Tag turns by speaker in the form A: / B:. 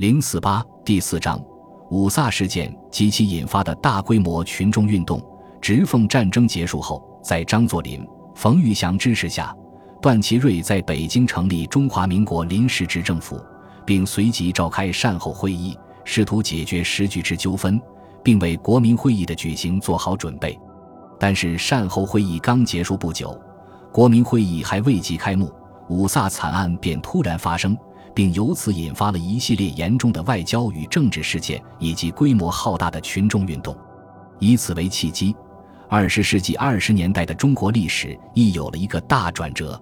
A: 零四八第四章，五卅事件及其引发的大规模群众运动。直奉战争结束后，在张作霖、冯玉祥支持下，段祺瑞在北京成立中华民国临时执政府，并随即召开善后会议，试图解决时局之纠纷，并为国民会议的举行做好准备。但是善后会议刚结束不久，国民会议还未及开幕，五卅惨案便突然发生。并由此引发了一系列严重的外交与政治事件，以及规模浩大的群众运动。以此为契机，二十世纪二十年代的中国历史亦有了一个大转折。